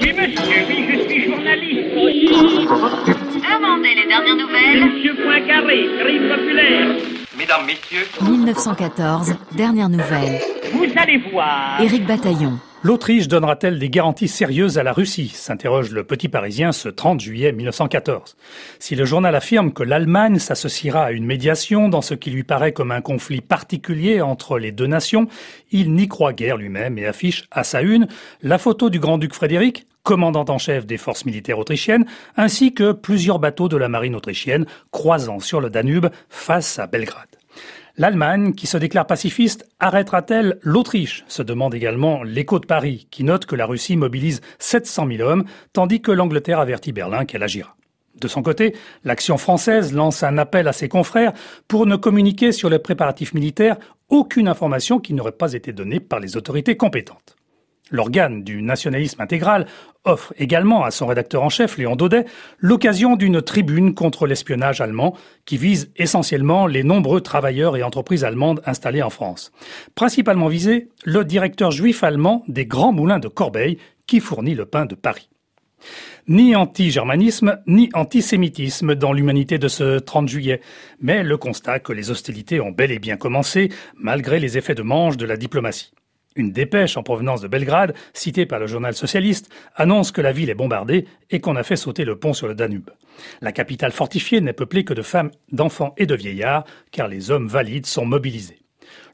Oui, monsieur, oui, je suis journaliste. Demandez les dernières nouvelles. Monsieur Poincaré, crime populaire. Mesdames, Messieurs, 1914, dernière nouvelle. Vous allez voir. Éric Bataillon. L'Autriche donnera-t-elle des garanties sérieuses à la Russie s'interroge le Petit Parisien ce 30 juillet 1914. Si le journal affirme que l'Allemagne s'associera à une médiation dans ce qui lui paraît comme un conflit particulier entre les deux nations, il n'y croit guère lui-même et affiche à sa une la photo du grand-duc Frédéric, commandant en chef des forces militaires autrichiennes, ainsi que plusieurs bateaux de la marine autrichienne croisant sur le Danube face à Belgrade. L'Allemagne, qui se déclare pacifiste, arrêtera-t-elle l'Autriche se demande également l'écho de Paris, qui note que la Russie mobilise 700 000 hommes, tandis que l'Angleterre avertit Berlin qu'elle agira. De son côté, l'action française lance un appel à ses confrères pour ne communiquer sur les préparatifs militaires aucune information qui n'aurait pas été donnée par les autorités compétentes. L'organe du nationalisme intégral offre également à son rédacteur en chef, Léon Daudet, l'occasion d'une tribune contre l'espionnage allemand qui vise essentiellement les nombreux travailleurs et entreprises allemandes installés en France. Principalement visé, le directeur juif allemand des grands moulins de Corbeil qui fournit le pain de Paris. Ni anti-germanisme, ni antisémitisme dans l'humanité de ce 30 juillet, mais le constat que les hostilités ont bel et bien commencé malgré les effets de manche de la diplomatie. Une dépêche en provenance de Belgrade, citée par le journal socialiste, annonce que la ville est bombardée et qu'on a fait sauter le pont sur le Danube. La capitale fortifiée n'est peuplée que de femmes, d'enfants et de vieillards, car les hommes valides sont mobilisés.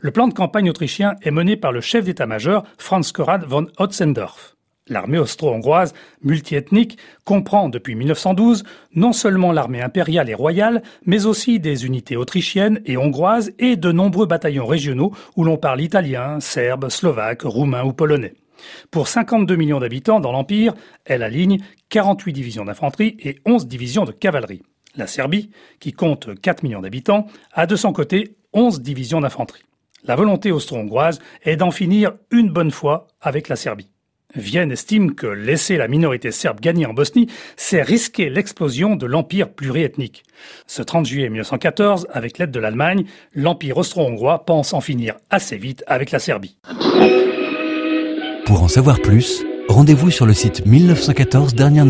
Le plan de campagne autrichien est mené par le chef d'état-major Franz Konrad von Otzendorf. L'armée austro-hongroise, multiethnique, comprend depuis 1912 non seulement l'armée impériale et royale, mais aussi des unités autrichiennes et hongroises et de nombreux bataillons régionaux où l'on parle italien, serbe, slovaque, roumain ou polonais. Pour 52 millions d'habitants dans l'Empire, elle aligne 48 divisions d'infanterie et 11 divisions de cavalerie. La Serbie, qui compte 4 millions d'habitants, a de son côté 11 divisions d'infanterie. La volonté austro-hongroise est d'en finir une bonne fois avec la Serbie. Vienne estime que laisser la minorité serbe gagner en Bosnie, c'est risquer l'explosion de l'empire pluriethnique. Ce 30 juillet 1914, avec l'aide de l'Allemagne, l'empire austro-hongrois pense en finir assez vite avec la Serbie. Pour en savoir plus, rendez-vous sur le site 1914 dernières.